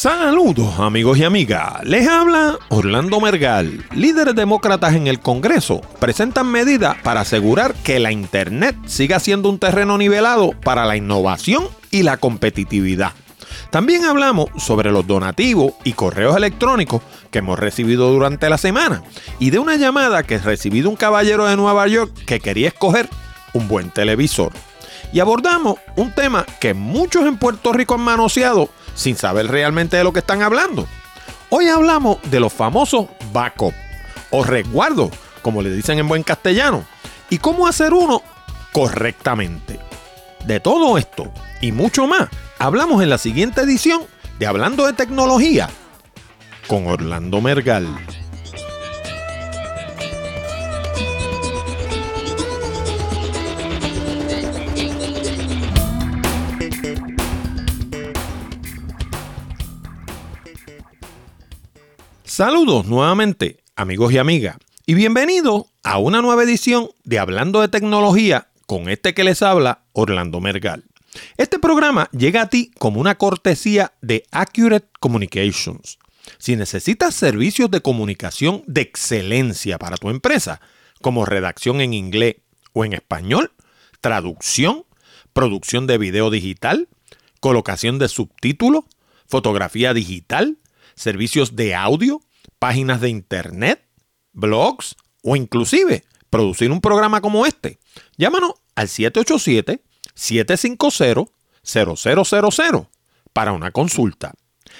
Saludos amigos y amigas, les habla Orlando Mergal. Líderes demócratas en el Congreso presentan medidas para asegurar que la Internet siga siendo un terreno nivelado para la innovación y la competitividad. También hablamos sobre los donativos y correos electrónicos que hemos recibido durante la semana y de una llamada que he recibido un caballero de Nueva York que quería escoger un buen televisor. Y abordamos un tema que muchos en Puerto Rico han manoseado sin saber realmente de lo que están hablando. Hoy hablamos de los famosos backup o resguardos, como le dicen en buen castellano, y cómo hacer uno correctamente. De todo esto y mucho más, hablamos en la siguiente edición de Hablando de Tecnología con Orlando Mergal. Saludos nuevamente, amigos y amigas, y bienvenidos a una nueva edición de Hablando de Tecnología con este que les habla, Orlando Mergal. Este programa llega a ti como una cortesía de Accurate Communications. Si necesitas servicios de comunicación de excelencia para tu empresa, como redacción en inglés o en español, traducción, producción de video digital, colocación de subtítulos, fotografía digital, servicios de audio, páginas de internet, blogs o inclusive producir un programa como este. Llámanos al 787-750-0000 para una consulta.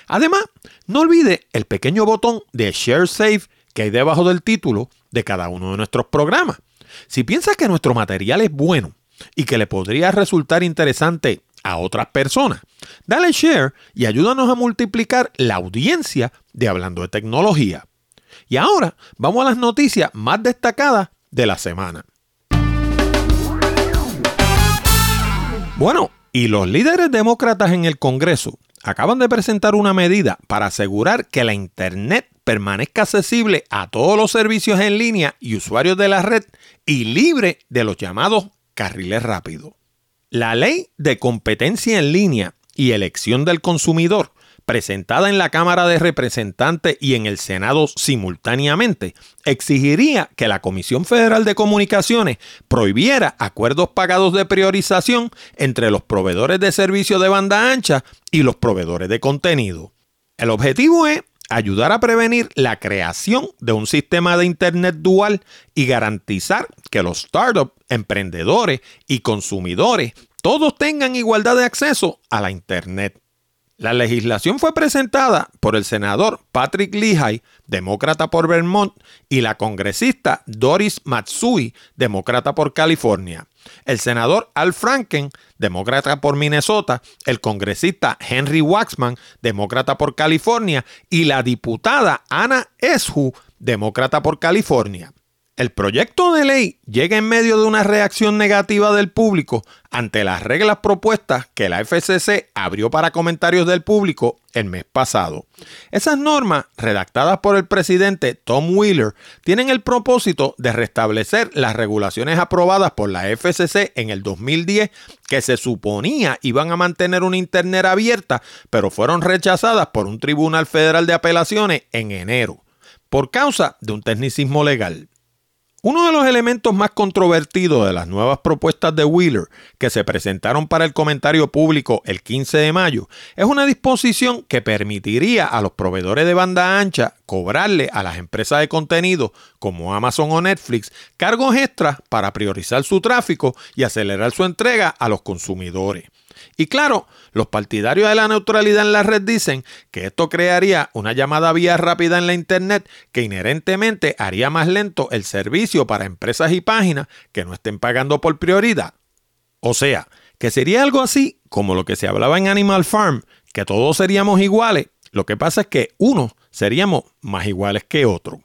Además, no olvide el pequeño botón de Share Save que hay debajo del título de cada uno de nuestros programas. Si piensas que nuestro material es bueno y que le podría resultar interesante a otras personas. Dale share y ayúdanos a multiplicar la audiencia de Hablando de Tecnología. Y ahora vamos a las noticias más destacadas de la semana. Bueno, y los líderes demócratas en el Congreso acaban de presentar una medida para asegurar que la Internet permanezca accesible a todos los servicios en línea y usuarios de la red y libre de los llamados carriles rápidos. La ley de competencia en línea y elección del consumidor, presentada en la Cámara de Representantes y en el Senado simultáneamente, exigiría que la Comisión Federal de Comunicaciones prohibiera acuerdos pagados de priorización entre los proveedores de servicios de banda ancha y los proveedores de contenido. El objetivo es ayudar a prevenir la creación de un sistema de Internet dual y garantizar que los startups, emprendedores y consumidores todos tengan igualdad de acceso a la Internet. La legislación fue presentada por el senador Patrick Leahy, demócrata por Vermont, y la congresista Doris Matsui, demócrata por California. El senador Al Franken, demócrata por Minnesota, el congresista Henry Waxman, demócrata por California, y la diputada Anna Eshu, demócrata por California. El proyecto de ley llega en medio de una reacción negativa del público ante las reglas propuestas que la FCC abrió para comentarios del público el mes pasado. Esas normas, redactadas por el presidente Tom Wheeler, tienen el propósito de restablecer las regulaciones aprobadas por la FCC en el 2010 que se suponía iban a mantener una Internet abierta, pero fueron rechazadas por un tribunal federal de apelaciones en enero, por causa de un tecnicismo legal. Uno de los elementos más controvertidos de las nuevas propuestas de Wheeler que se presentaron para el comentario público el 15 de mayo es una disposición que permitiría a los proveedores de banda ancha cobrarle a las empresas de contenido como Amazon o Netflix cargos extras para priorizar su tráfico y acelerar su entrega a los consumidores. Y claro, los partidarios de la neutralidad en la red dicen que esto crearía una llamada vía rápida en la Internet que inherentemente haría más lento el servicio para empresas y páginas que no estén pagando por prioridad. O sea, que sería algo así como lo que se hablaba en Animal Farm, que todos seríamos iguales. Lo que pasa es que unos seríamos más iguales que otros.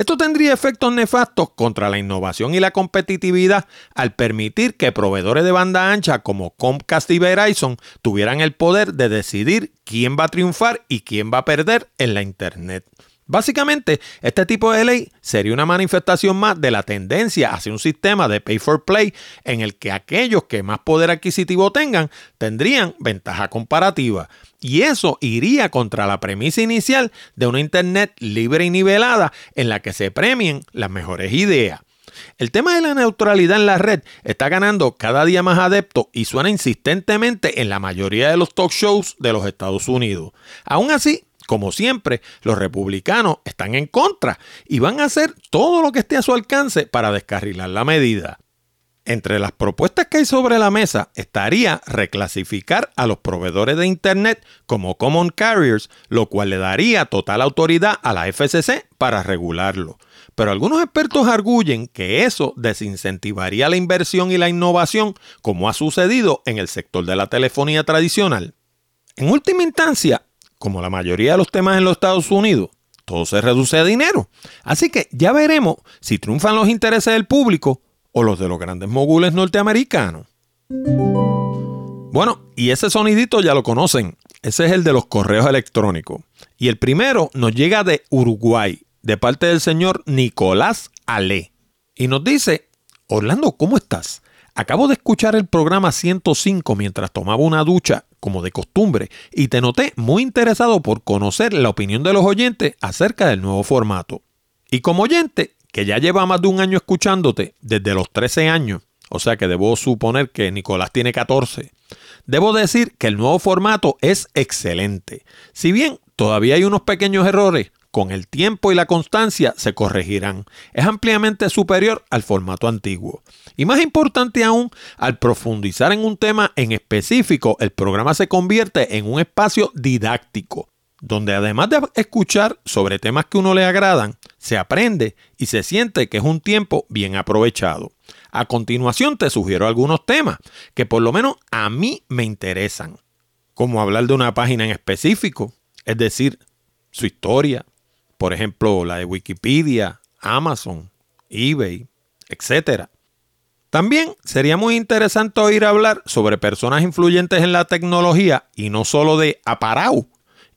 Esto tendría efectos nefastos contra la innovación y la competitividad al permitir que proveedores de banda ancha como Comcast y Verizon tuvieran el poder de decidir quién va a triunfar y quién va a perder en la Internet. Básicamente, este tipo de ley sería una manifestación más de la tendencia hacia un sistema de pay for play en el que aquellos que más poder adquisitivo tengan tendrían ventaja comparativa. Y eso iría contra la premisa inicial de una Internet libre y nivelada en la que se premien las mejores ideas. El tema de la neutralidad en la red está ganando cada día más adeptos y suena insistentemente en la mayoría de los talk shows de los Estados Unidos. Aún así, como siempre, los republicanos están en contra y van a hacer todo lo que esté a su alcance para descarrilar la medida. Entre las propuestas que hay sobre la mesa estaría reclasificar a los proveedores de Internet como common carriers, lo cual le daría total autoridad a la FCC para regularlo. Pero algunos expertos arguyen que eso desincentivaría la inversión y la innovación, como ha sucedido en el sector de la telefonía tradicional. En última instancia, como la mayoría de los temas en los Estados Unidos, todo se reduce a dinero. Así que ya veremos si triunfan los intereses del público o los de los grandes mogules norteamericanos. Bueno, y ese sonidito ya lo conocen. Ese es el de los correos electrónicos. Y el primero nos llega de Uruguay, de parte del señor Nicolás Ale. Y nos dice, Orlando, ¿cómo estás? Acabo de escuchar el programa 105 mientras tomaba una ducha como de costumbre, y te noté muy interesado por conocer la opinión de los oyentes acerca del nuevo formato. Y como oyente, que ya lleva más de un año escuchándote, desde los 13 años, o sea que debo suponer que Nicolás tiene 14, debo decir que el nuevo formato es excelente. Si bien todavía hay unos pequeños errores, con el tiempo y la constancia se corregirán. Es ampliamente superior al formato antiguo. Y más importante aún, al profundizar en un tema en específico, el programa se convierte en un espacio didáctico, donde además de escuchar sobre temas que uno le agradan, se aprende y se siente que es un tiempo bien aprovechado. A continuación te sugiero algunos temas que por lo menos a mí me interesan, como hablar de una página en específico, es decir, su historia, por ejemplo, la de Wikipedia, Amazon, eBay, etc. También sería muy interesante oír hablar sobre personas influyentes en la tecnología y no solo de aparau.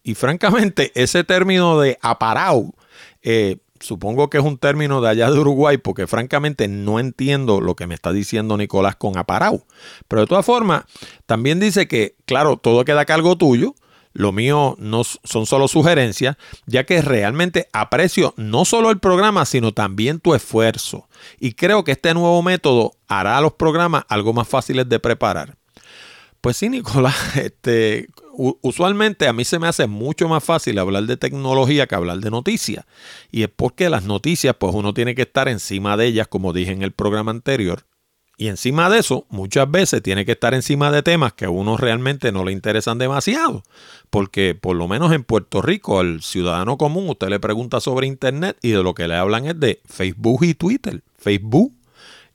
Y francamente, ese término de aparau, eh, supongo que es un término de allá de Uruguay, porque francamente no entiendo lo que me está diciendo Nicolás con aparau. Pero de todas formas, también dice que, claro, todo queda a cargo tuyo, lo mío no son solo sugerencias, ya que realmente aprecio no solo el programa, sino también tu esfuerzo. Y creo que este nuevo método hará a los programas algo más fáciles de preparar. Pues sí, Nicolás, este, usualmente a mí se me hace mucho más fácil hablar de tecnología que hablar de noticias. Y es porque las noticias, pues uno tiene que estar encima de ellas, como dije en el programa anterior. Y encima de eso, muchas veces tiene que estar encima de temas que a uno realmente no le interesan demasiado. Porque por lo menos en Puerto Rico, al ciudadano común, usted le pregunta sobre Internet y de lo que le hablan es de Facebook y Twitter. Facebook.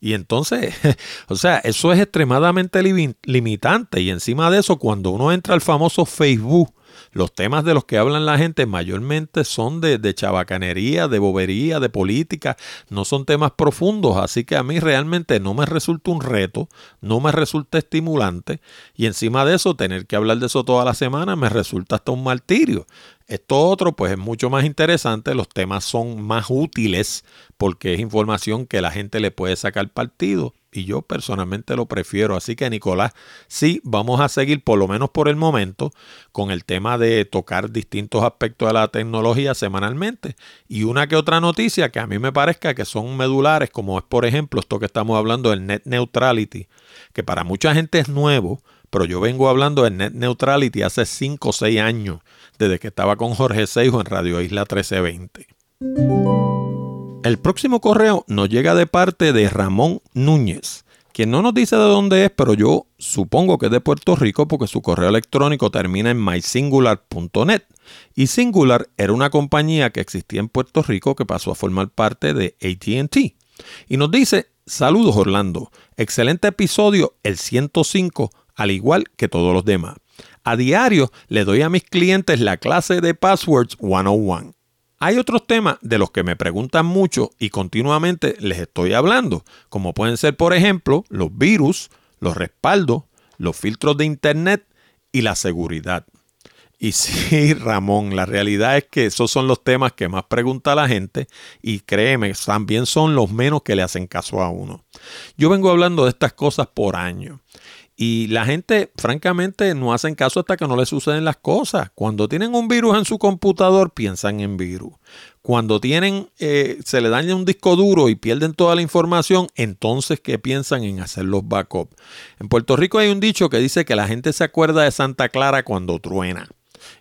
Y entonces, o sea, eso es extremadamente limitante. Y encima de eso, cuando uno entra al famoso Facebook, los temas de los que hablan la gente mayormente son de, de, chabacanería, de bobería, de política, no son temas profundos, así que a mí realmente no me resulta un reto, no me resulta estimulante. Y encima de eso tener que hablar de eso toda la semana me resulta hasta un martirio. Esto otro pues es mucho más interesante, los temas son más útiles porque es información que la gente le puede sacar partido y yo personalmente lo prefiero. Así que Nicolás, sí, vamos a seguir por lo menos por el momento con el tema de tocar distintos aspectos de la tecnología semanalmente y una que otra noticia que a mí me parezca que son medulares, como es por ejemplo esto que estamos hablando del net neutrality, que para mucha gente es nuevo, pero yo vengo hablando de net neutrality hace 5 o 6 años desde que estaba con Jorge Seijo en Radio Isla 1320. El próximo correo nos llega de parte de Ramón Núñez, quien no nos dice de dónde es, pero yo supongo que es de Puerto Rico porque su correo electrónico termina en mysingular.net. Y Singular era una compañía que existía en Puerto Rico que pasó a formar parte de ATT. Y nos dice, saludos Orlando, excelente episodio, el 105, al igual que todos los demás. A diario le doy a mis clientes la clase de Passwords 101. Hay otros temas de los que me preguntan mucho y continuamente les estoy hablando, como pueden ser, por ejemplo, los virus, los respaldos, los filtros de Internet y la seguridad. Y sí, Ramón, la realidad es que esos son los temas que más pregunta la gente y créeme, también son los menos que le hacen caso a uno. Yo vengo hablando de estas cosas por años y la gente, francamente, no hacen caso hasta que no les suceden las cosas. Cuando tienen un virus en su computador, piensan en virus. Cuando tienen, eh, se le daña un disco duro y pierden toda la información, entonces que piensan en hacer los backups. En Puerto Rico hay un dicho que dice que la gente se acuerda de Santa Clara cuando truena.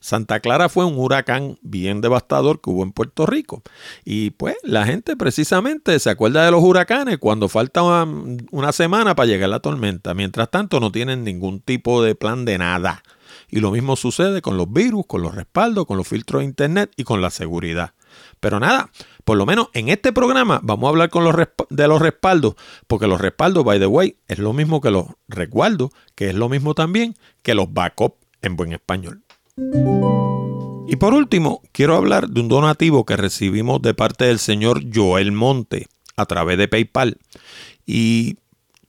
Santa Clara fue un huracán bien devastador que hubo en Puerto Rico. Y pues la gente precisamente se acuerda de los huracanes cuando falta una, semana para llegar la tormenta. Mientras tanto no tienen ningún tipo de plan de nada. Y lo mismo sucede con los virus, con los respaldos, con los filtros de internet y con la seguridad. Pero nada, por lo menos en este programa vamos a hablar con los de los respaldos, porque los respaldos, by the way, es lo mismo que los resguardos, que es lo mismo también que los backups en buen español. Y por último, quiero hablar de un donativo que recibimos de parte del señor Joel Monte a través de PayPal. Y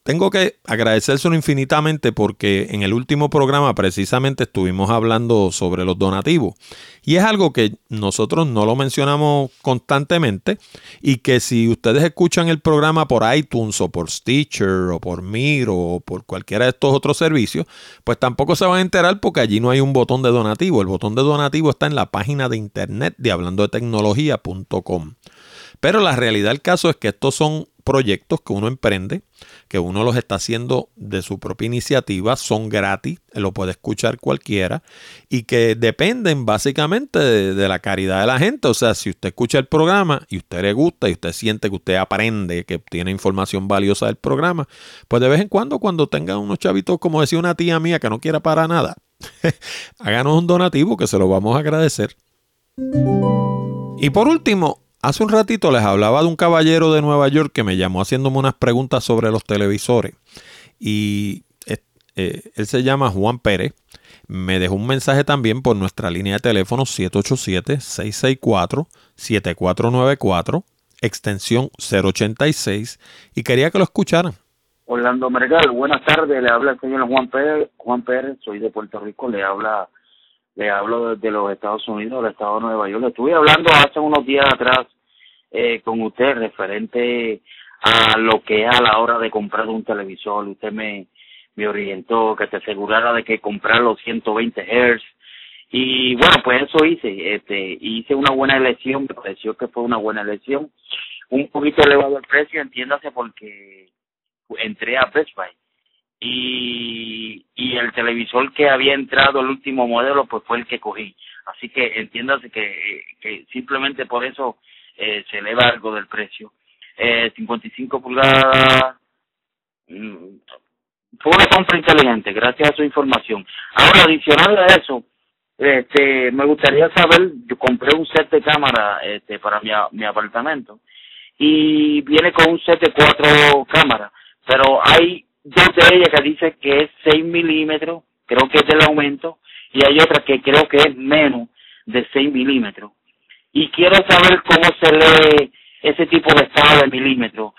tengo que agradecérselo infinitamente porque en el último programa precisamente estuvimos hablando sobre los donativos. Y es algo que nosotros no lo mencionamos constantemente y que si ustedes escuchan el programa por iTunes o por Stitcher o por Miro o por cualquiera de estos otros servicios, pues tampoco se van a enterar porque allí no hay un botón de donativo. El botón de donativo está en la página de internet de hablando de tecnología.com. Pero la realidad del caso es que estos son proyectos que uno emprende, que uno los está haciendo de su propia iniciativa, son gratis, lo puede escuchar cualquiera, y que dependen básicamente de, la caridad de la gente. O sea, si usted escucha el programa y usted le gusta y usted siente que usted aprende, que tiene información valiosa del programa, pues de vez en cuando, cuando tenga unos chavitos, como decía una tía mía, que no quiera para nada, háganos un donativo que se lo vamos a agradecer. Y por último, Hace un ratito les hablaba de un caballero de Nueva York que me llamó haciéndome unas preguntas sobre los televisores. Y eh, él se llama Juan Pérez. Me dejó un mensaje también por nuestra línea de teléfono 787-664-7494, extensión 086, y quería que lo escucharan. Orlando Mergal, buenas tardes, le habla el señor Juan Pérez, Juan Pérez, soy de Puerto Rico, le habla le hablo desde los Estados Unidos, del estado de Nueva York. Estuve hablando hace unos días atrás eh, con usted referente a lo que es a la hora de comprar un televisor. Usted me, me orientó que te asegurara de que comprar los 120 Hz. Y bueno, pues eso hice. Este, hice una buena elección, me pareció que fue una buena elección. Un poquito elevado el precio, entiéndase, porque entré a Best Buy y, y el televisor que había entrado el último modelo pues fue el que cogí. Así que entiéndase que, que simplemente por eso eh, se eleva algo del precio. Eh, 55 pulgadas mm, fue una compra inteligente gracias a su información. Ahora adicional a eso este me gustaría saber yo compré un set de cámara este para mi, mi apartamento y viene con un set de cuatro cámaras pero hay dos de ellas que dice que es 6 milímetros, creo que es del aumento, y hay otra que creo que es menos de 6 milímetros. Y quiero saber cómo se lee ese tipo de estado de milímetros.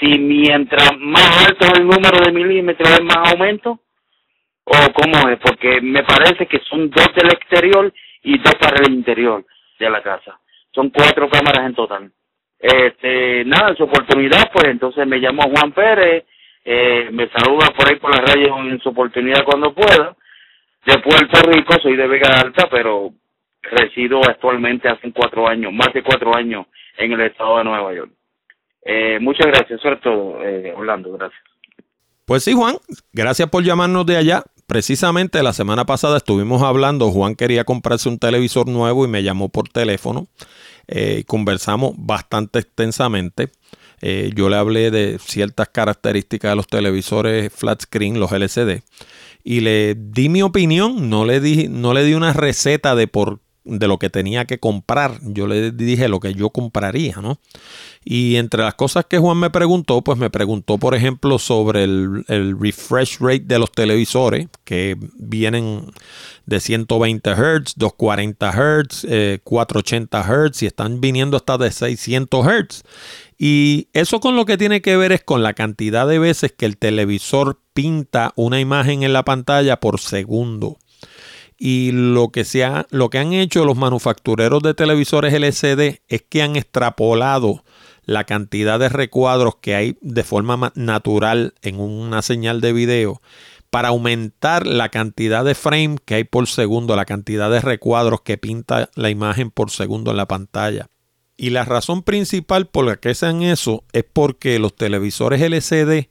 Si mientras más alto es el número de milímetros es más aumento, o cómo es, porque me parece que son dos del exterior y dos para el interior de la casa. Son cuatro cámaras en total. Este, nada, su oportunidad, pues entonces me llamo Juan Pérez, eh, me saluda por ahí por la radio en su oportunidad cuando pueda. De Puerto Rico, soy de Vega Alta, pero resido actualmente hace cuatro años, más de cuatro años en el estado de Nueva York. Eh, muchas gracias, todo, eh, Orlando, gracias. Pues sí, Juan, gracias por llamarnos de allá. Precisamente la semana pasada estuvimos hablando, Juan quería comprarse un televisor nuevo y me llamó por teléfono. Eh, conversamos bastante extensamente. Eh, yo le hablé de ciertas características de los televisores flat screen, los LCD, y le di mi opinión, no le di, no le di una receta de por de lo que tenía que comprar. Yo le dije lo que yo compraría, ¿no? Y entre las cosas que Juan me preguntó, pues me preguntó, por ejemplo, sobre el, refresh rate de los televisores, que vienen de 120 Hz, 240 Hz, 480 Hz y están viniendo hasta de 600 Hz. Y eso con lo que tiene que ver es con la cantidad de veces que el televisor pinta una imagen en la pantalla por segundo. Y lo que, se ha, lo que han hecho los manufactureros de televisores LCD es que han extrapolado la cantidad de recuadros que hay de forma natural en una señal de video para aumentar la cantidad de frame que hay por segundo, la cantidad de recuadros que pinta la imagen por segundo en la pantalla. Y la razón principal por la que hacen eso es porque los televisores LCD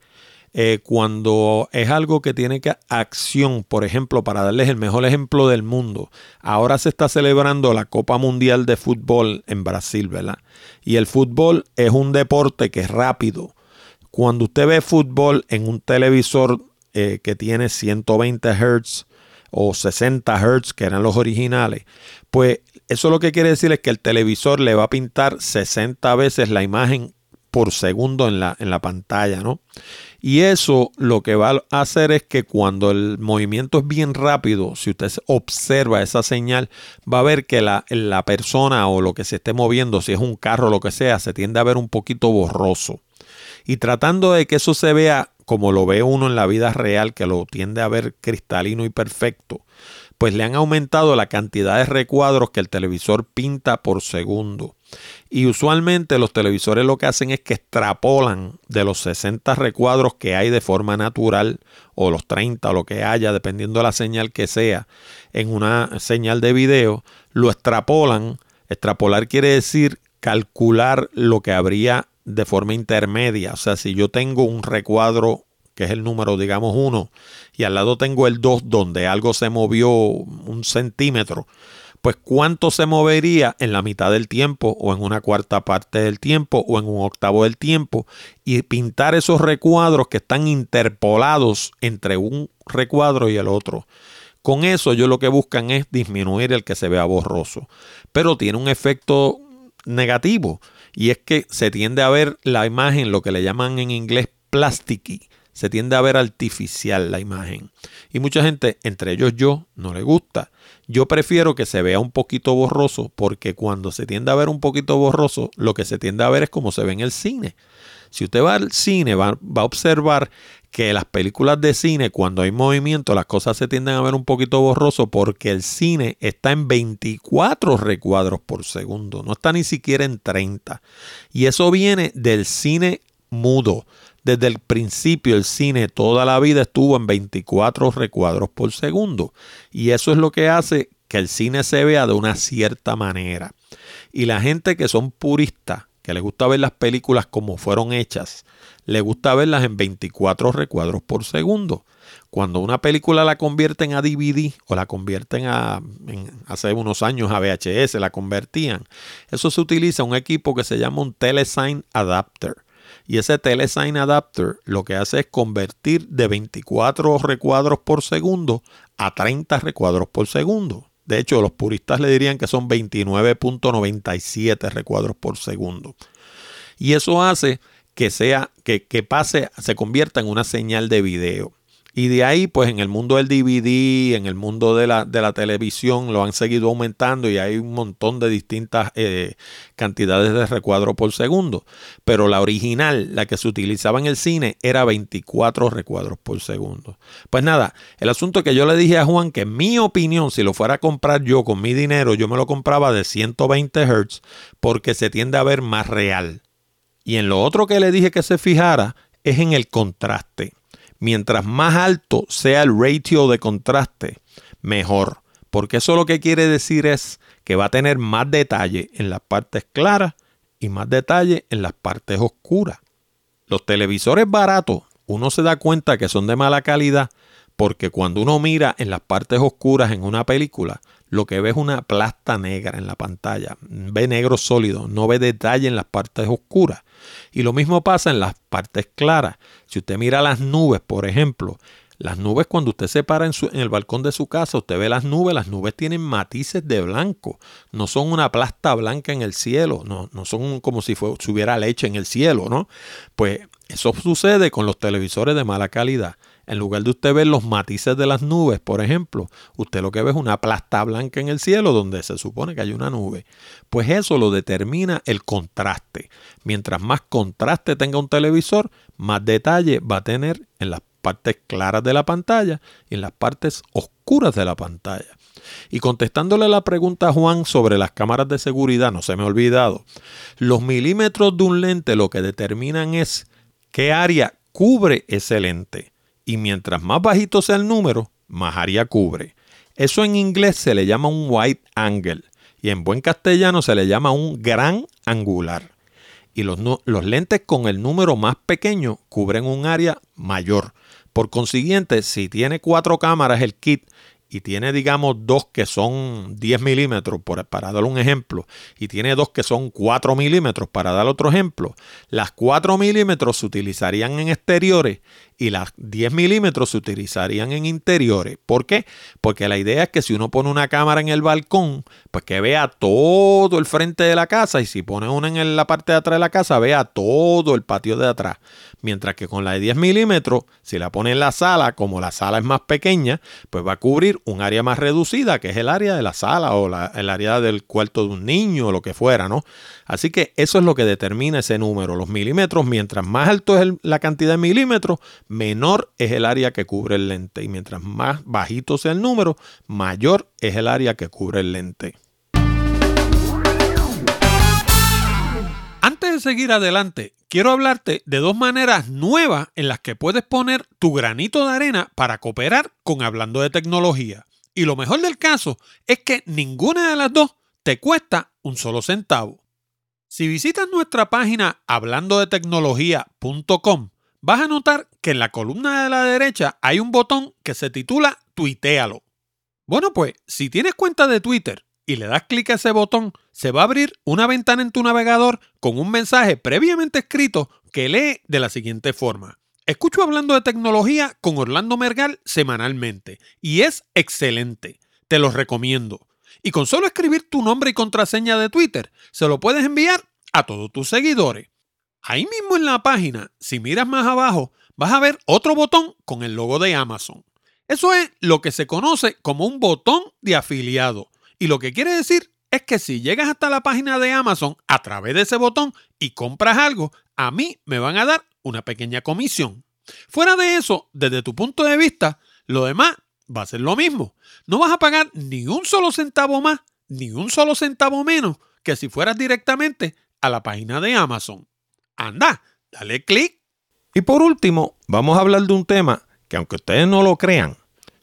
eh, cuando es algo que tiene que acción, por ejemplo, para darles el mejor ejemplo del mundo, ahora se está celebrando la Copa Mundial de Fútbol en Brasil, ¿verdad? Y el fútbol es un deporte que es rápido. Cuando usted ve fútbol en un televisor eh, que tiene 120 Hz o 60 Hz, que eran los originales, pues eso lo que quiere decir es que el televisor le va a pintar 60 veces la imagen por segundo en la, en la pantalla, ¿no? Y eso lo que va a hacer es que cuando el movimiento es bien rápido, si usted observa esa señal, va a ver que la, la persona o lo que se esté moviendo, si es un carro o lo que sea, se tiende a ver un poquito borroso. Y tratando de que eso se vea como lo ve uno en la vida real, que lo tiende a ver cristalino y perfecto, pues le han aumentado la cantidad de recuadros que el televisor pinta por segundo. Y usualmente los televisores lo que hacen es que extrapolan de los 60 recuadros que hay de forma natural o los 30 o lo que haya, dependiendo de la señal que sea, en una señal de video, lo extrapolan. Extrapolar quiere decir calcular lo que habría de forma intermedia. O sea, si yo tengo un recuadro que es el número, digamos, 1, y al lado tengo el 2, donde algo se movió un centímetro, pues cuánto se movería en la mitad del tiempo o en una cuarta parte del tiempo o en un octavo del tiempo y pintar esos recuadros que están interpolados entre un recuadro y el otro. Con eso yo lo que buscan es disminuir el que se vea borroso, pero tiene un efecto negativo y es que se tiende a ver la imagen, lo que le llaman en inglés plasticky, se tiende a ver artificial la imagen. Y mucha gente, entre ellos yo, no le gusta. Yo prefiero que se vea un poquito borroso porque cuando se tiende a ver un poquito borroso, lo que se tiende a ver es como se ve en el cine. Si usted va al cine, va, va, a observar que las películas de cine, cuando hay movimiento, las cosas se tienden a ver un poquito borroso porque el cine está en 24 recuadros por segundo, no está ni siquiera en 30. Y eso viene del cine mudo. Desde el principio el cine toda la vida estuvo en 24 recuadros por segundo. Y eso es lo que hace que el cine se vea de una cierta manera. Y la gente que son puristas, que les gusta ver las películas como fueron hechas, le gusta verlas en 24 recuadros por segundo. Cuando una película la convierten a DVD o la convierten a, hace unos años a VHS, la convertían, eso se utiliza un equipo que se llama un Telesign Adapter. Y ese Telesign Adapter lo que hace es convertir de 24 recuadros por segundo a 30 recuadros por segundo. De hecho, los puristas le dirían que son 29.97 recuadros por segundo. Y eso hace que sea, que, que pase, se convierta en una señal de video. Y de ahí, pues en el mundo del DVD, en el mundo de la, de la televisión, lo han seguido aumentando y hay un montón de distintas eh, cantidades de recuadro por segundo. Pero la original, la que se utilizaba en el cine, era 24 recuadros por segundo. Pues nada, el asunto que yo le dije a Juan que en mi opinión, si lo fuera a comprar yo con mi dinero, yo me lo compraba de 120 Hz porque se tiende a ver más real. Y en lo otro que le dije que se fijara es en el contraste mientras más alto sea el ratio de contraste, mejor. Porque eso lo que quiere decir es que va a tener más detalle en las partes claras y más detalle en las partes oscuras. Los televisores baratos, uno se da cuenta que son de mala calidad porque cuando uno mira en las partes oscuras en una película, lo que ve es una plasta negra en la pantalla. Ve negro sólido, no ve detalle en las partes oscuras. Y lo mismo pasa en las partes claras. Si usted mira las nubes, por ejemplo, las nubes cuando usted se para en, el balcón de su casa, usted ve las nubes, las nubes tienen matices de blanco, no son una plasta blanca en el cielo, no, no son como si, si hubiera leche en el cielo, ¿no? Pues eso sucede con los televisores de mala calidad. En lugar de usted ver los matices de las nubes, por ejemplo, usted lo que ve es una plasta blanca en el cielo donde se supone que hay una nube. Pues eso lo determina el contraste. Mientras más contraste tenga un televisor, más detalle va a tener en las partes claras de la pantalla y en las partes oscuras de la pantalla. Y contestándole la pregunta a Juan sobre las cámaras de seguridad, no se me ha olvidado, los milímetros de un lente lo que determinan es qué área cubre ese lente. Y mientras más bajito sea el número, más área cubre. Eso en inglés se le llama un wide angle y en buen castellano se le llama un gran angular. Y los, los lentes con el número más pequeño cubren un área mayor. Por consiguiente, si tiene cuatro cámaras el kit y tiene, digamos, dos que son 10 milímetros, para dar un ejemplo, y tiene dos que son 4 milímetros, para dar otro ejemplo, las 4 milímetros se utilizarían en exteriores y las 10 milímetros se utilizarían en interiores. ¿Por qué? Porque la idea es que si uno pone una cámara en el balcón, pues que vea todo el frente de la casa y si pone una en la parte de atrás de la casa, vea todo el patio de atrás. Mientras que con la de 10 milímetros, si la pone en la sala, como la sala es más pequeña, pues va a cubrir un área más reducida, que es el área de la sala o el área del cuarto de un niño o lo que fuera, ¿no? Así que eso es lo que determina ese número, los milímetros. Mientras más alto es la cantidad de milímetros, menor es el área que cubre el lente. Y mientras más bajito sea el número, mayor es el área que cubre el lente. Antes de seguir adelante, quiero hablarte de dos maneras nuevas en las que puedes poner tu granito de arena para cooperar con Hablando de Tecnología. Y lo mejor del caso es que ninguna de las dos te cuesta un solo centavo. Si visitas nuestra página hablando de tecnología.com, vas a notar que en la columna de la derecha hay un botón que se titula Tuitealo. Bueno, pues si tienes cuenta de Twitter y le das clic a ese botón, se va a abrir una ventana en tu navegador con un mensaje previamente escrito que lee de la siguiente forma. Escucho hablando de tecnología con Orlando Mergal semanalmente y es excelente. Te lo recomiendo. Y con solo escribir tu nombre y contraseña de Twitter, se lo puedes enviar a todos tus seguidores. Ahí mismo en la página, si miras más abajo, vas a ver otro botón con el logo de Amazon. Eso es lo que se conoce como un botón de afiliado. Y lo que quiere decir es que si llegas hasta la página de Amazon a través de ese botón y compras algo, a mí me van a dar una pequeña comisión. Fuera de eso, desde tu punto de vista, lo demás va a ser lo mismo. No vas a pagar ni un solo centavo más, ni un solo centavo menos que si fueras directamente a la página de Amazon. Anda, dale clic. Y por último, vamos a hablar de un tema que aunque ustedes no lo crean,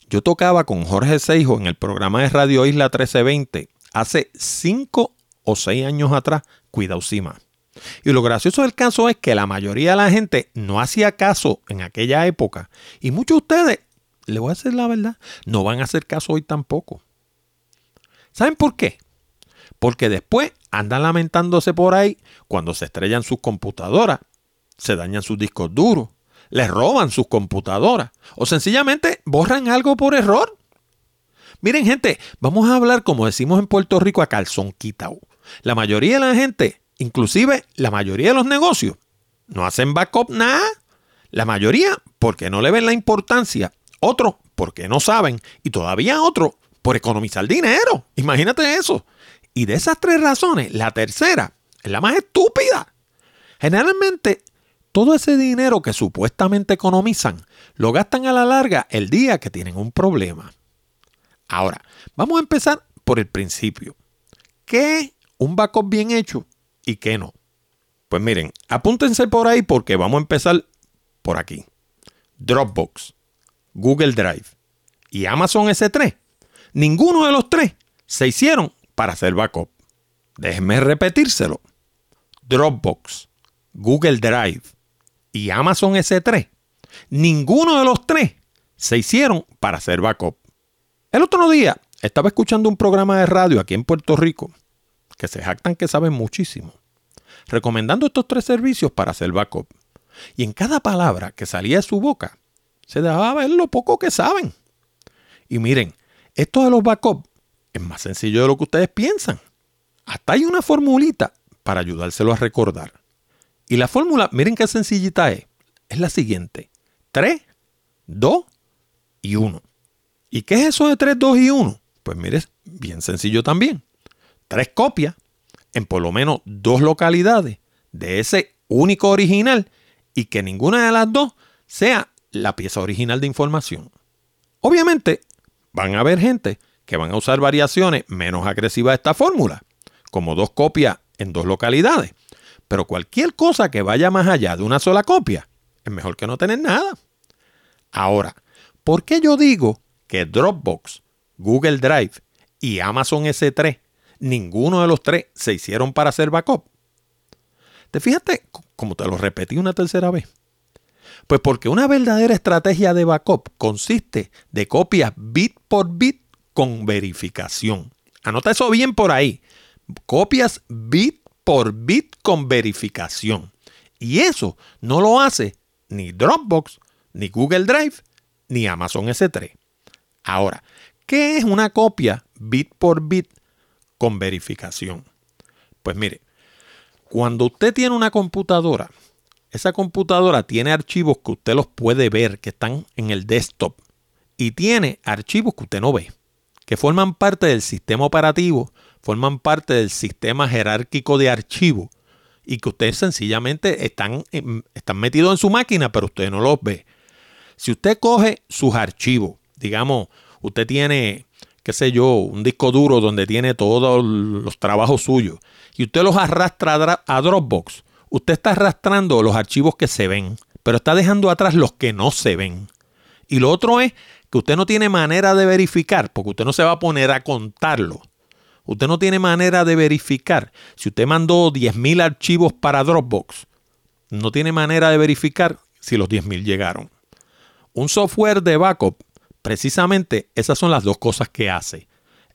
yo tocaba con Jorge Seijo en el programa de Radio Isla 1320 hace 5 o 6 años atrás, Cuidausima. Y lo gracioso del caso es que la mayoría de la gente no hacía caso en aquella época y muchos de ustedes le voy a decir la verdad, no van a hacer caso hoy tampoco. ¿Saben por qué? Porque después andan lamentándose por ahí cuando se estrellan sus computadoras, se dañan sus discos duros, les roban sus computadoras o sencillamente borran algo por error. Miren gente, vamos a hablar como decimos en Puerto Rico a calzón. La mayoría de la gente, inclusive la mayoría de los negocios, no hacen backup nada. La mayoría porque no le ven la importancia otros porque no saben y todavía otros por economizar dinero. Imagínate eso. Y de esas tres razones, la tercera es la más estúpida. Generalmente, todo ese dinero que supuestamente economizan lo gastan a la larga el día que tienen un problema. Ahora, vamos a empezar por el principio. ¿Qué es un backup bien hecho y qué no? Pues miren, apúntense por ahí porque vamos a empezar por aquí. Dropbox. Google Drive y Amazon S3, ninguno de los tres se hicieron para hacer backup. Déjenme repetírselo. Dropbox, Google Drive y Amazon S3, ninguno de los tres se hicieron para hacer backup. El otro día estaba escuchando un programa de radio aquí en Puerto Rico que se jactan que saben muchísimo, recomendando estos tres servicios para hacer backup. Y en cada palabra que salía de su boca se dejaba ver lo poco que saben. Y miren, esto de los backups es más sencillo de lo que ustedes piensan. Hasta hay una formulita para ayudárselo a recordar. Y la fórmula, miren qué sencillita es. Es la siguiente. 3, 2 y 1. ¿Y qué es eso de 3, 2 y 1? Pues mire, bien sencillo también. Tres copias en por lo menos dos localidades de ese único original y que ninguna de las dos sea la pieza original de información. Obviamente, van a haber gente que van a usar variaciones menos agresivas de esta fórmula, como dos copias en dos localidades. Pero cualquier cosa que vaya más allá de una sola copia es mejor que no tener nada. Ahora, ¿por qué yo digo que Dropbox, Google Drive y Amazon S3, ninguno de los tres se hicieron para hacer backup? ¿Te fijaste como te lo repetí una tercera vez? Pues porque una verdadera estrategia de backup consiste de copias bit por bit con verificación. Anota eso bien por ahí. Copias bit por bit con verificación. Y eso no lo hace ni Dropbox, ni Google Drive, ni Amazon S3. Ahora, ¿qué es una copia bit por bit con verificación? Pues mire, cuando usted tiene una computadora, esa computadora tiene archivos que usted los puede ver, que están en el desktop, y tiene archivos que usted no ve, que forman parte del sistema operativo, forman parte del sistema jerárquico de archivos, y que usted sencillamente están, están metidos en su máquina, pero usted no los ve. Si usted coge sus archivos, digamos, usted tiene, qué sé yo, un disco duro donde tiene todos los trabajos suyos, y usted los arrastra a Dropbox, usted está arrastrando los archivos que se ven, pero está dejando atrás los que no se ven. Y lo otro es que usted no tiene manera de verificar, porque usted no se va a poner a contarlo. Usted no tiene manera de verificar. Si usted mandó 10.000 archivos para Dropbox, no tiene manera de verificar si los 10.000 llegaron. Un software de backup, precisamente esas son las dos cosas que hace.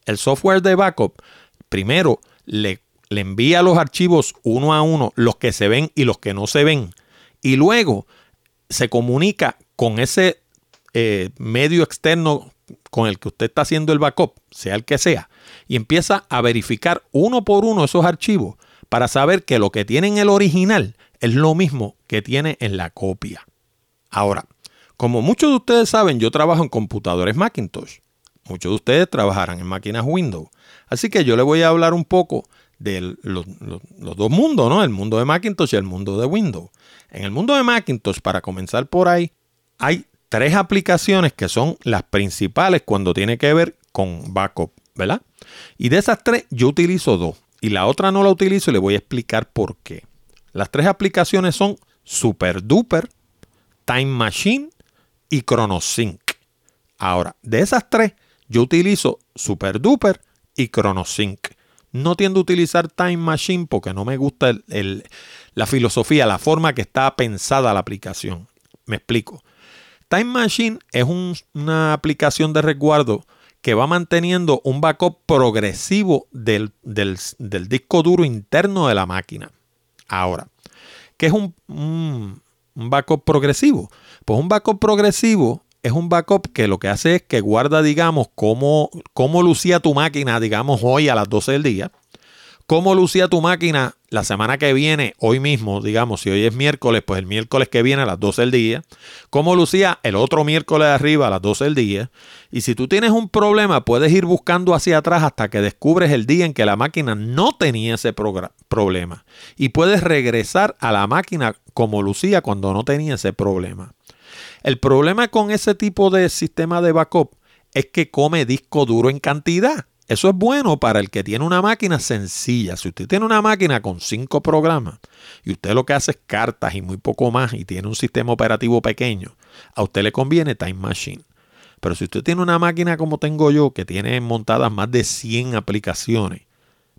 El software de backup, primero, le, le envía los archivos uno a uno, los que se ven y los que no se ven. Y luego se comunica con ese eh, medio externo con el que usted está haciendo el backup, sea el que sea, y empieza a verificar uno por uno esos archivos para saber que lo que tiene en el original es lo mismo que tiene en la copia. Ahora, como muchos de ustedes saben, yo trabajo en computadores Macintosh. Muchos de ustedes trabajarán en máquinas Windows. Así que yo le voy a hablar un poco de los, los, dos mundos, ¿no? El mundo de Macintosh y el mundo de Windows. En el mundo de Macintosh, para comenzar por ahí, hay tres aplicaciones que son las principales cuando tiene que ver con backup, ¿verdad? Y de esas tres yo utilizo dos y la otra no la utilizo y le voy a explicar por qué. Las tres aplicaciones son SuperDuper, Time Machine y ChronoSync. Ahora, de esas tres, yo utilizo SuperDuper y ChronoSync. No tiendo a utilizar Time Machine porque no me gusta la filosofía, la forma que está pensada la aplicación. Me explico. Time Machine es una aplicación de resguardo que va manteniendo un backup progresivo del, disco duro interno de la máquina. Ahora, ¿qué es un, backup progresivo? Pues un backup progresivo es un backup que lo que hace es que guarda, digamos, cómo lucía tu máquina, digamos, hoy a las 12 del día cómo lucía tu máquina la semana que viene, hoy mismo, digamos, si hoy es miércoles, pues el miércoles que viene a las 12 del día, cómo lucía el otro miércoles de arriba a las 12 del día. Y si tú tienes un problema, puedes ir buscando hacia atrás hasta que descubres el día en que la máquina no tenía ese problema. Y puedes regresar a la máquina como lucía cuando no tenía ese problema. El problema con ese tipo de sistema de backup es que come disco duro en cantidad. Eso es bueno para el que tiene una máquina sencilla. Si usted tiene una máquina con cinco programas y usted lo que hace es cartas y muy poco más y tiene un sistema operativo pequeño, a usted le conviene Time Machine. Pero si usted tiene una máquina como tengo yo, que tiene montadas más de 100 aplicaciones,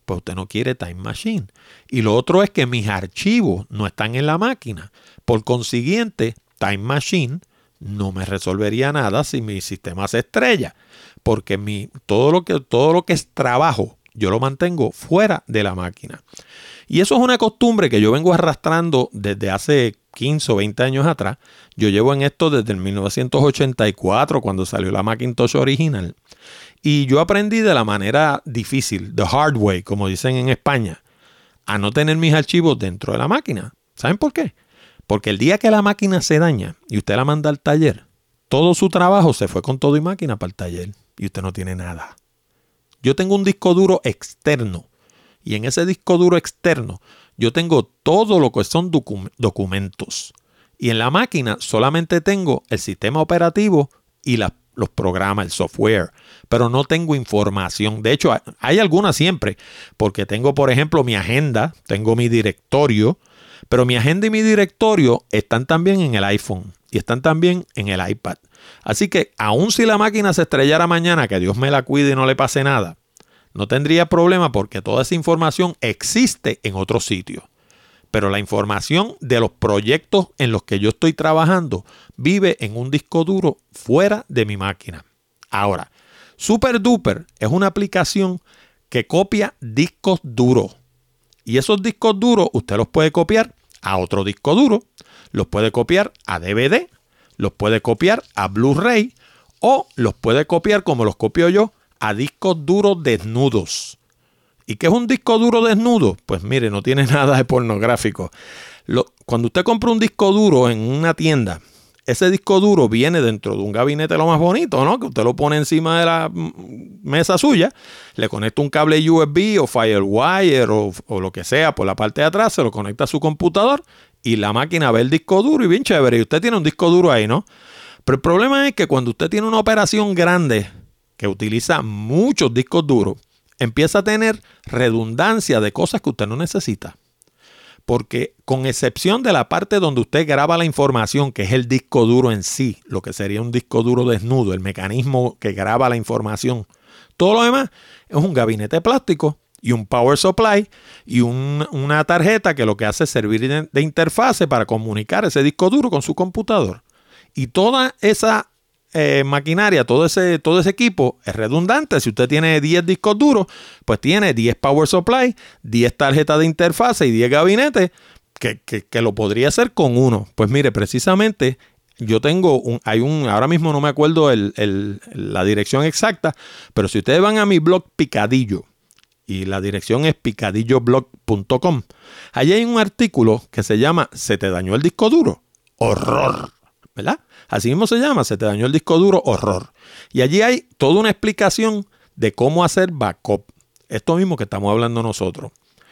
pues usted no quiere Time Machine. Y lo otro es que mis archivos no están en la máquina. Por consiguiente, Time Machine no me resolvería nada si mi sistema se estrella porque mi, todo, lo que, todo lo que es trabajo yo lo mantengo fuera de la máquina. Y eso es una costumbre que yo vengo arrastrando desde hace 15 o 20 años atrás. Yo llevo en esto desde el 1984, cuando salió la Macintosh original. Y yo aprendí de la manera difícil, the hard way, como dicen en España, a no tener mis archivos dentro de la máquina. ¿Saben por qué? Porque el día que la máquina se daña y usted la manda al taller, todo su trabajo se fue con todo y máquina para el taller y usted no tiene nada. Yo tengo un disco duro externo y en ese disco duro externo yo tengo todo lo que son documentos. Y en la máquina solamente tengo el sistema operativo y los programas, el software, pero no tengo información. De hecho, hay algunas siempre, porque tengo, por ejemplo, mi agenda, tengo mi directorio, pero mi agenda y mi directorio están también en el iPhone y están también en el iPad. Así que, aun si la máquina se estrellara mañana, que Dios me la cuide y no le pase nada, no tendría problema porque toda esa información existe en otro sitio pero la información de los proyectos en los que yo estoy trabajando vive en un disco duro fuera de mi máquina. Ahora, SuperDuper es una aplicación que copia discos duros. Y esos discos duros usted los puede copiar a otro disco duro, los puede copiar a DVD, los puede copiar a Blu-ray o los puede copiar como los copio yo a discos duros desnudos. ¿Y qué es un disco duro desnudo? Pues mire, no tiene nada de pornográfico. cuando usted compra un disco duro en una tienda, ese disco duro viene dentro de un gabinete lo más bonito, ¿no? Que usted lo pone encima de la mesa suya, le conecta un cable USB o Firewire o, o lo que sea por la parte de atrás, se lo conecta a su computador y la máquina ve el disco duro y bien chévere. Y usted tiene un disco duro ahí, ¿no? Pero el problema es que cuando usted tiene una operación grande que utiliza muchos discos duros, empieza a tener redundancia de cosas que usted no necesita. Porque con excepción de la parte donde usted graba la información, que es el disco duro en sí, lo que sería un disco duro desnudo, el mecanismo que graba la información, todo lo demás es un gabinete plástico y un power supply y una tarjeta que lo que hace es servir de, de interfase para comunicar ese disco duro con su computador. Y toda esa eh, maquinaria, todo ese, todo ese equipo es redundante. Si usted tiene 10 discos duros, pues tiene 10 power supply, 10 tarjetas de interfase y 10 gabinetes que, lo podría hacer con uno. Pues mire, precisamente yo tengo un, hay un, ahora mismo no me acuerdo la dirección exacta, pero si ustedes van a mi blog Picadillo, y la dirección es picadilloblog.com, allí hay un artículo que se llama ¿Se te dañó el disco duro? Horror, ¿verdad? Así mismo se llama, se te dañó el disco duro, horror. Y allí hay toda una explicación de cómo hacer backup. Esto mismo que estamos hablando nosotros.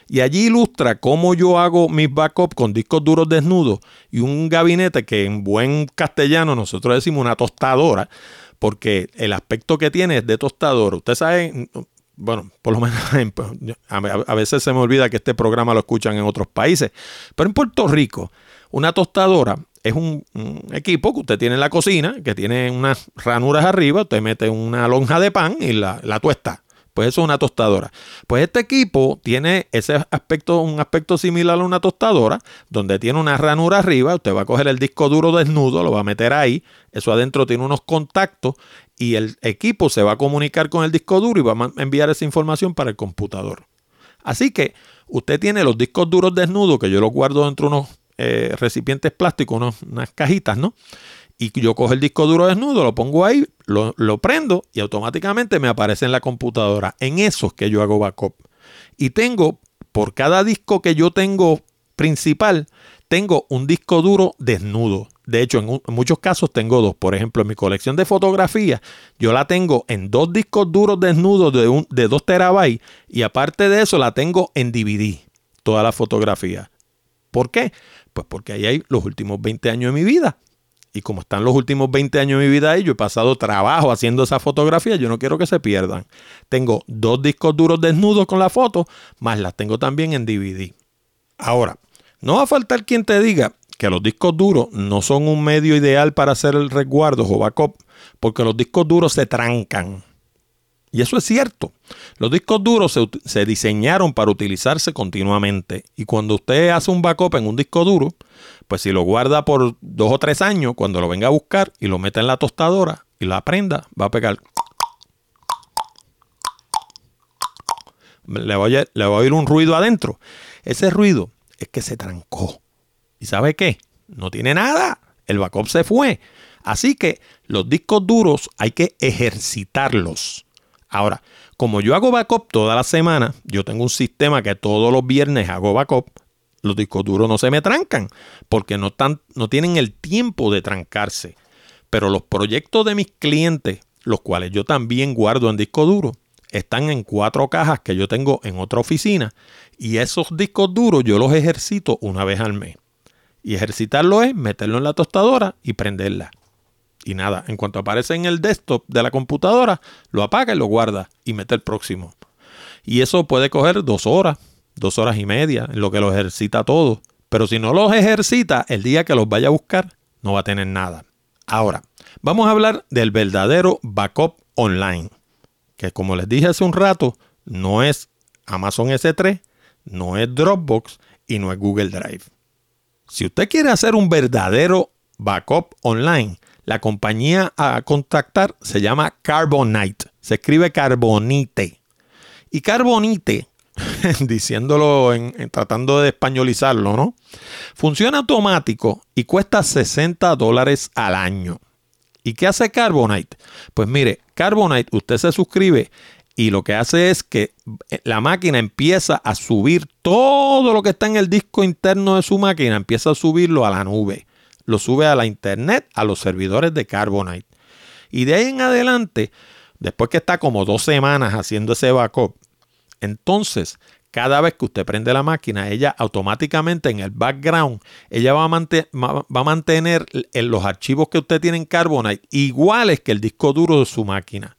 Y allí ilustra cómo yo hago mis backups con discos duros desnudos y un gabinete que en buen castellano nosotros decimos una tostadora, porque el aspecto que tiene es de tostadora. Usted sabe, bueno, por lo menos a veces se me olvida que este programa lo escuchan en otros países, pero en Puerto Rico, una tostadora es un, equipo que usted tiene en la cocina, que tiene unas ranuras arriba, usted mete una lonja de pan y la, la tuesta. Pues eso es una tostadora. Pues este equipo tiene ese aspecto, un aspecto similar a una tostadora, donde tiene una ranura arriba. Usted va a coger el disco duro desnudo, lo va a meter ahí. Eso adentro tiene unos contactos y el equipo se va a comunicar con el disco duro y va a enviar esa información para el computador. Así que usted tiene los discos duros desnudos, que yo los guardo dentro de unos eh, recipientes plásticos, unas cajitas, ¿no? Y yo cojo el disco duro desnudo, lo pongo ahí, lo, prendo y automáticamente me aparece en la computadora. En esos que yo hago backup. Y tengo, por cada disco que yo tengo principal, tengo un disco duro desnudo. De hecho, en, muchos casos tengo dos. Por ejemplo, en mi colección de fotografías, yo la tengo en dos discos duros desnudos de, un, de 2 terabytes y aparte de eso la tengo en DVD, toda la fotografía. ¿Por qué? Pues porque ahí hay los últimos 20 años de mi vida. Y como están los últimos 20 años de mi vida ahí, yo he pasado trabajo haciendo esa fotografía, yo no quiero que se pierdan. Tengo dos discos duros desnudos con la foto, más las tengo también en DVD. Ahora, no va a faltar quien te diga que los discos duros no son un medio ideal para hacer el resguardo o backup, porque los discos duros se trancan. Y eso es cierto. Los discos duros se, diseñaron para utilizarse continuamente. Y cuando usted hace un backup en un disco duro, pues si lo guarda por dos o tres años, cuando lo venga a buscar y lo mete en la tostadora y la prenda, va a pegar. Le a, le va a oír un ruido adentro. Ese ruido es que se trancó. ¿Y sabe qué? No tiene nada. El backup se fue. Así que los discos duros hay que ejercitarlos. Ahora, como yo hago backup toda la semana, yo tengo un sistema que todos los viernes hago backup. Los discos duros no se me trancan porque no, no tienen el tiempo de trancarse. Pero los proyectos de mis clientes, los cuales yo también guardo en disco duro, están en cuatro cajas que yo tengo en otra oficina y esos discos duros yo los ejercito una vez al mes. Y ejercitarlo es meterlo en la tostadora y prenderla. Y nada, en cuanto aparece en el desktop de la computadora, lo apaga y lo guarda y mete el próximo. Y eso puede coger dos horas, dos horas y media, en lo que lo ejercita todo. Pero si no los ejercita, el día que los vaya a buscar, no va a tener nada. Ahora, vamos a hablar del verdadero backup online, que como les dije hace un rato, no es Amazon S3, no es Dropbox y no es Google Drive. Si usted quiere hacer un verdadero backup online, la compañía a contactar se llama Carbonite. Se escribe Carbonite. Y Carbonite diciéndolo en, tratando de españolizarlo, ¿no? Funciona automático y cuesta 60 dólares al año. ¿Y qué hace Carbonite? Pues mire, Carbonite, usted se suscribe y lo que hace es que la máquina empieza a subir todo lo que está en el disco interno de su máquina, empieza a subirlo a la nube. Lo sube a la internet, a los servidores de Carbonite. Y de ahí en adelante, después que está como dos semanas haciendo ese backup, entonces, cada vez que usted prende la máquina, ella automáticamente en el background, ella va a, mantener los archivos que usted tiene en Carbonite iguales que el disco duro de su máquina.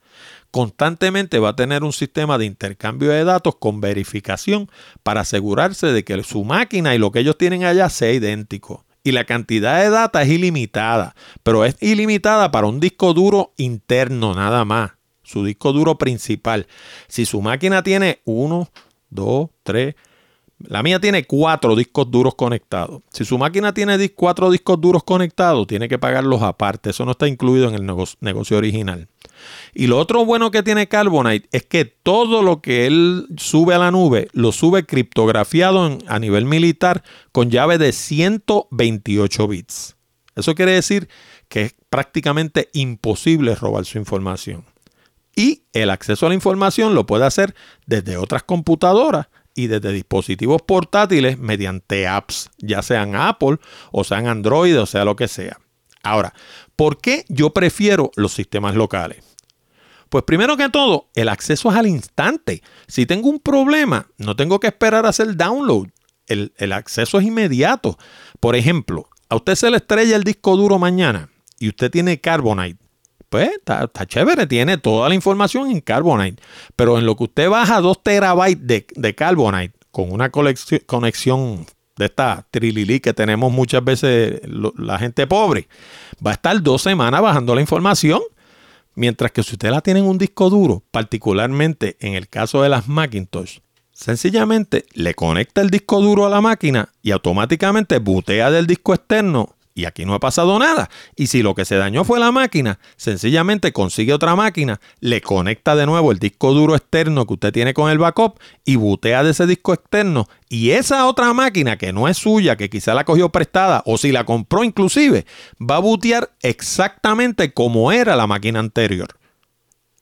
Constantemente va a tener un sistema de intercambio de datos con verificación para asegurarse de que su máquina y lo que ellos tienen allá sea idéntico. Y la cantidad de data es ilimitada, pero es ilimitada para un disco duro interno nada más su disco duro principal. Si su máquina tiene uno, dos, tres, la mía tiene cuatro discos duros conectados. Si su máquina tiene cuatro discos duros conectados, tiene que pagarlos aparte. Eso no está incluido en el negocio original. Y lo otro bueno que tiene Carbonite es que todo lo que él sube a la nube lo sube criptografiado a nivel militar con llave de 128 bits. Eso quiere decir que es prácticamente imposible robar su información. Y el acceso a la información lo puede hacer desde otras computadoras y desde dispositivos portátiles mediante apps, ya sean Apple o sean Android o sea lo que sea. Ahora, ¿por qué yo prefiero los sistemas locales? Pues primero que todo, el acceso es al instante. Si tengo un problema, no tengo que esperar a hacer download. El, el acceso es inmediato. Por ejemplo, a usted se le estrella el disco duro mañana y usted tiene Carbonite pues está, chévere, tiene toda la información en Carbonite. Pero en lo que usted baja 2 terabytes de, Carbonite con una conexión de esta trililí que tenemos muchas veces la gente pobre, va a estar dos semanas bajando la información. Mientras que si usted la tiene en un disco duro, particularmente en el caso de las Macintosh, sencillamente le conecta el disco duro a la máquina y automáticamente butea del disco externo y aquí no ha pasado nada. Y si lo que se dañó fue la máquina, sencillamente consigue otra máquina, le conecta de nuevo el disco duro externo que usted tiene con el backup y butea de ese disco externo. Y esa otra máquina que no es suya, que quizá la cogió prestada o si la compró inclusive, va a butear exactamente como era la máquina anterior.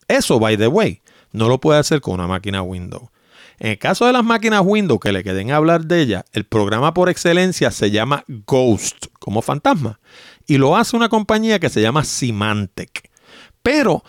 Eso, by the way, no lo puede hacer con una máquina Windows. En el caso de las máquinas Windows, que le queden a hablar de ellas, el programa por excelencia se llama Ghost, como fantasma, y lo hace una compañía que se llama Symantec. Pero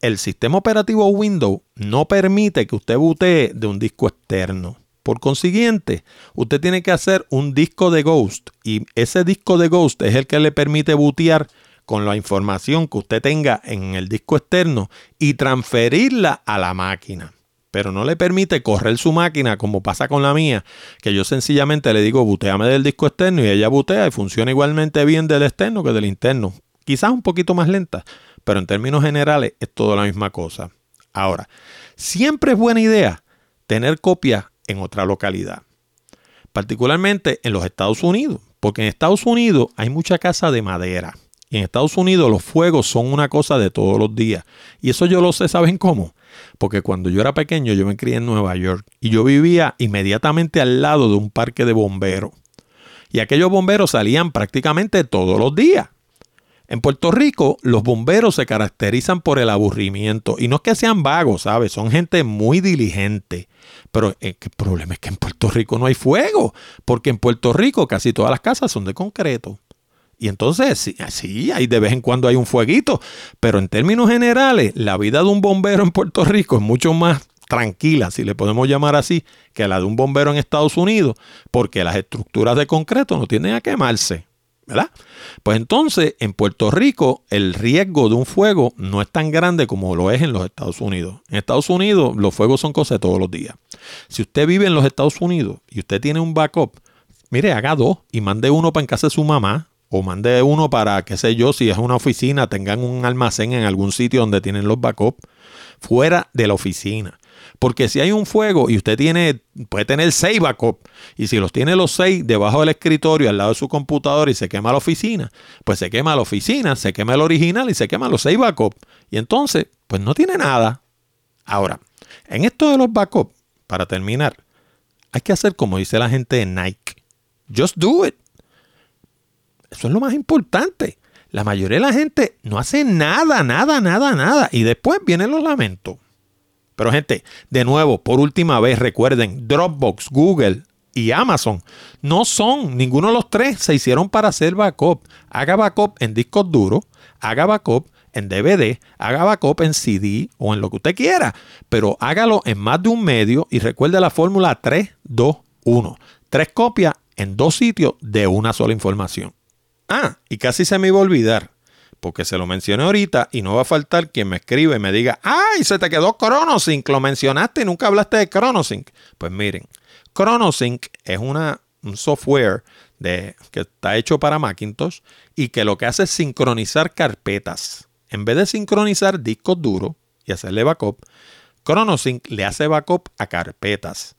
el sistema operativo Windows no permite que usted butee de un disco externo. Por consiguiente, usted tiene que hacer un disco de Ghost y ese disco de Ghost es el que le permite bootear con la información que usted tenga en el disco externo y transferirla a la máquina pero no le permite correr su máquina como pasa con la mía, que yo sencillamente le digo buteame del disco externo y ella butea y funciona igualmente bien del externo que del interno. Quizás un poquito más lenta, pero en términos generales es toda la misma cosa. Ahora, siempre es buena idea tener copias en otra localidad, particularmente en los Estados Unidos, porque en Estados Unidos hay mucha casa de madera. Y en Estados Unidos los fuegos son una cosa de todos los días. Y eso yo lo sé, ¿saben cómo? Porque cuando yo era pequeño yo me crié en Nueva York y yo vivía inmediatamente al lado de un parque de bomberos. Y aquellos bomberos salían prácticamente todos los días. En Puerto Rico, los bomberos se caracterizan por el aburrimiento. Y no es que sean vagos, ¿sabes? Son gente muy diligente. Pero el problema es que en Puerto Rico no hay fuego. Porque en Puerto Rico casi todas las casas son de concreto. Y entonces, sí, hay de vez en cuando hay un fueguito, pero en términos generales, la vida de un bombero en Puerto Rico es mucho más tranquila, si le podemos llamar así, que la de un bombero en Estados Unidos, porque las estructuras de concreto no tienden a quemarse. ¿verdad? Pues entonces en Puerto Rico el riesgo de un fuego no es tan grande como lo es en los Estados Unidos. En Estados Unidos los fuegos son cosas de todos los días. Si usted vive en los Estados Unidos y usted tiene un backup, mire, haga dos y mande uno para en casa de su mamá o mande uno para, qué sé yo, si es una oficina, tengan un almacén en algún sitio donde tienen los backups fuera de la oficina. Porque si hay un fuego y usted tiene, puede tener seis backups, y si los tiene los seis debajo del escritorio, al lado de su computador, y se quema la oficina, pues se quema la oficina, se quema el original y se quema los seis backups. Y entonces, pues no tiene nada. Ahora, en esto de los backups, para terminar, hay que hacer como dice la gente de Nike. Just do it. Eso es lo más importante. La mayoría de la gente no hace nada, nada, nada, nada. Y después vienen los lamentos. Pero gente, de nuevo, por última vez, recuerden, Dropbox, Google y Amazon no son, ninguno de los tres se hicieron para hacer backup. Haga backup en discos duros, haga backup en DVD, haga backup en CD o en lo que usted quiera, pero hágalo en más de un medio y recuerde la fórmula 3, 2, 1. Tres copias en dos sitios de una sola información. Ah, y casi se me iba a olvidar porque se lo mencioné ahorita y no va a faltar quien me escribe y me diga, ¡ay, se te quedó ChronoSync! Lo mencionaste y nunca hablaste de ChronoSync. Pues miren, ChronoSync es una, un software de, que está hecho para Macintosh y que lo que hace es sincronizar carpetas. En vez de sincronizar discos duros y hacerle backup, ChronoSync le hace backup a carpetas.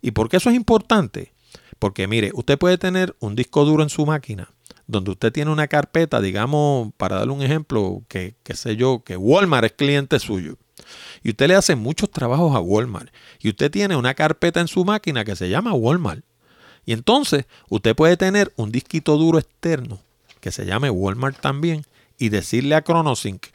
¿Y por qué eso es importante? Porque mire, usted puede tener un disco duro en su máquina donde usted tiene una carpeta, digamos, para darle un ejemplo, que, sé yo, que Walmart es cliente suyo. Y usted le hace muchos trabajos a Walmart. Y usted tiene una carpeta en su máquina que se llama Walmart. Y entonces usted puede tener un disquito duro externo que se llame Walmart también y decirle a ChronoSync,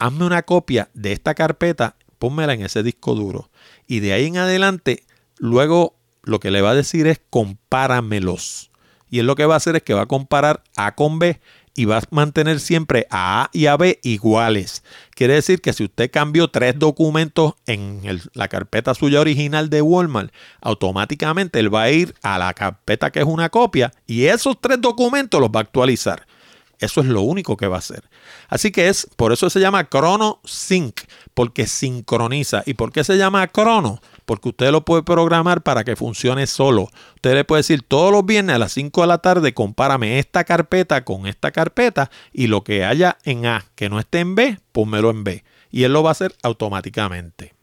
hazme una copia de esta carpeta, pónmela en ese disco duro. Y de ahí en adelante, luego lo que le va a decir es compáramelos. Y él lo que va a hacer es que va a comparar A con B y va a mantener siempre a A y a B iguales. Quiere decir que si usted cambió tres documentos en la carpeta suya original de Walmart, automáticamente él va a ir a la carpeta que es una copia y esos tres documentos los va a actualizar. Eso es lo único que va a hacer. Así que es, por eso se llama Chrono Sync, porque sincroniza. ¿Y por qué se llama Chrono? Porque usted lo puede programar para que funcione solo. Usted le puede decir todos los viernes a las 5 de la tarde, compárame esta carpeta con esta carpeta y lo que haya en A que no esté en B, pónmelo en B. Y él lo va a hacer automáticamente.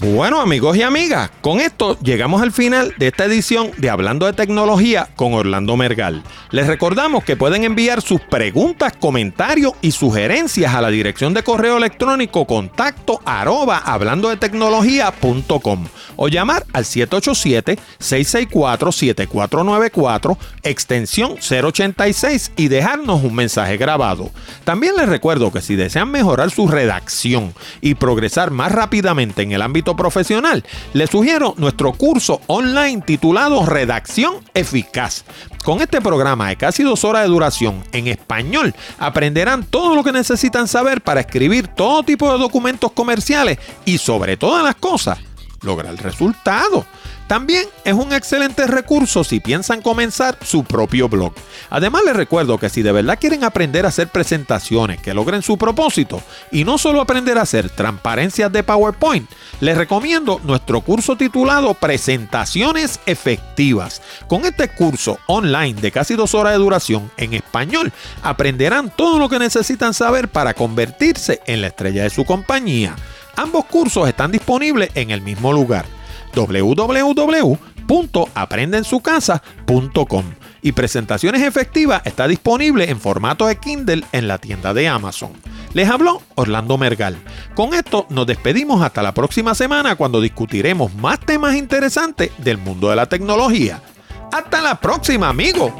Bueno amigos y amigas, con esto llegamos al final de esta edición de Hablando de Tecnología con Orlando Mergal. Les recordamos que pueden enviar sus preguntas, comentarios y sugerencias a la dirección de correo electrónico contacto arroba hablando de tecnología.com o llamar al 787-664-7494 extensión 086 y dejarnos un mensaje grabado. También les recuerdo que si desean mejorar su redacción y progresar más rápidamente en el ámbito profesional, les sugiero nuestro curso online titulado Redacción Eficaz. Con este programa de casi dos horas de duración en español, aprenderán todo lo que necesitan saber para escribir todo tipo de documentos comerciales y sobre todas las cosas, lograr el resultado. También es un excelente recurso si piensan comenzar su propio blog. Además les recuerdo que si de verdad quieren aprender a hacer presentaciones que logren su propósito y no solo aprender a hacer transparencias de PowerPoint, les recomiendo nuestro curso titulado Presentaciones Efectivas. Con este curso online de casi dos horas de duración en español, aprenderán todo lo que necesitan saber para convertirse en la estrella de su compañía. Ambos cursos están disponibles en el mismo lugar www.aprendensucasa.com. Y Presentaciones Efectivas está disponible en formato de Kindle en la tienda de Amazon. Les habló Orlando Mergal. Con esto nos despedimos hasta la próxima semana cuando discutiremos más temas interesantes del mundo de la tecnología. Hasta la próxima, amigos.